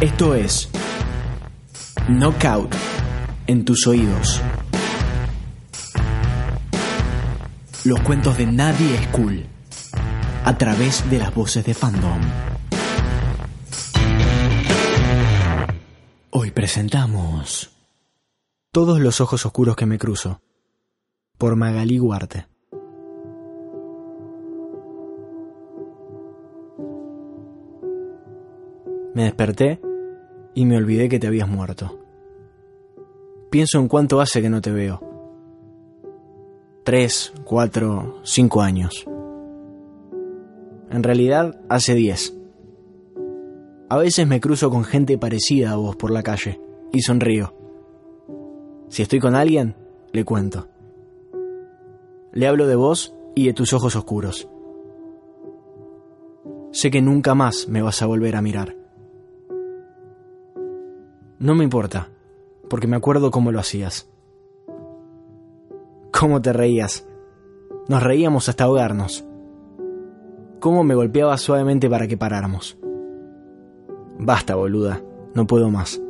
Esto es Knockout en tus oídos. Los cuentos de Nadie es cool a través de las voces de fandom. Hoy presentamos Todos los ojos oscuros que me cruzo por Magalí Guarte. Me desperté y me olvidé que te habías muerto. Pienso en cuánto hace que no te veo. Tres, cuatro, cinco años. En realidad, hace diez. A veces me cruzo con gente parecida a vos por la calle y sonrío. Si estoy con alguien, le cuento. Le hablo de vos y de tus ojos oscuros. Sé que nunca más me vas a volver a mirar. No me importa, porque me acuerdo cómo lo hacías. Cómo te reías. Nos reíamos hasta ahogarnos. Cómo me golpeabas suavemente para que paráramos. Basta, boluda, no puedo más.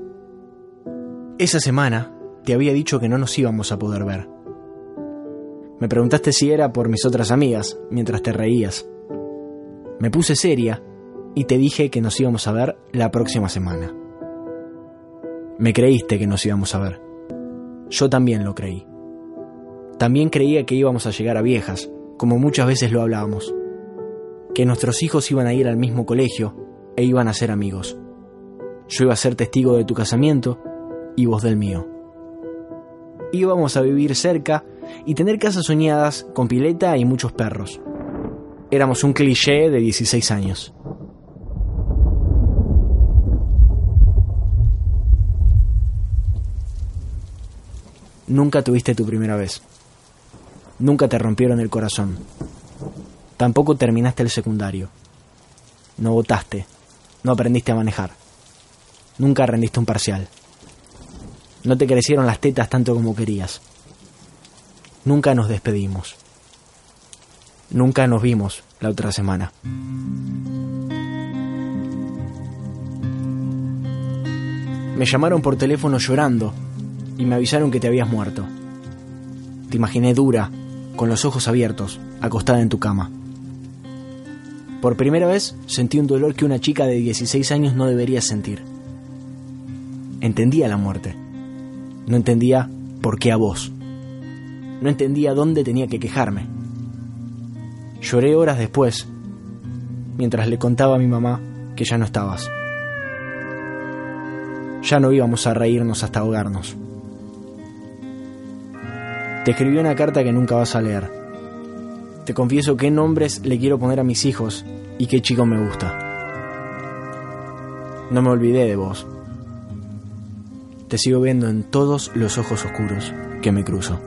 Esa semana te había dicho que no nos íbamos a poder ver. Me preguntaste si era por mis otras amigas, mientras te reías. Me puse seria y te dije que nos íbamos a ver la próxima semana. Me creíste que nos íbamos a ver. Yo también lo creí. También creía que íbamos a llegar a viejas, como muchas veces lo hablábamos. Que nuestros hijos iban a ir al mismo colegio e iban a ser amigos. Yo iba a ser testigo de tu casamiento y vos del mío. Íbamos a vivir cerca y tener casas soñadas con pileta y muchos perros. Éramos un cliché de 16 años. Nunca tuviste tu primera vez. Nunca te rompieron el corazón. Tampoco terminaste el secundario. No votaste. No aprendiste a manejar. Nunca rendiste un parcial. No te crecieron las tetas tanto como querías. Nunca nos despedimos. Nunca nos vimos la otra semana. Me llamaron por teléfono llorando y me avisaron que te habías muerto. Te imaginé dura, con los ojos abiertos, acostada en tu cama. Por primera vez sentí un dolor que una chica de 16 años no debería sentir. Entendía la muerte. No entendía por qué a vos. No entendía dónde tenía que quejarme. Lloré horas después, mientras le contaba a mi mamá que ya no estabas. Ya no íbamos a reírnos hasta ahogarnos. Te escribí una carta que nunca vas a leer. Te confieso qué nombres le quiero poner a mis hijos y qué chico me gusta. No me olvidé de vos. Te sigo viendo en todos los ojos oscuros que me cruzo.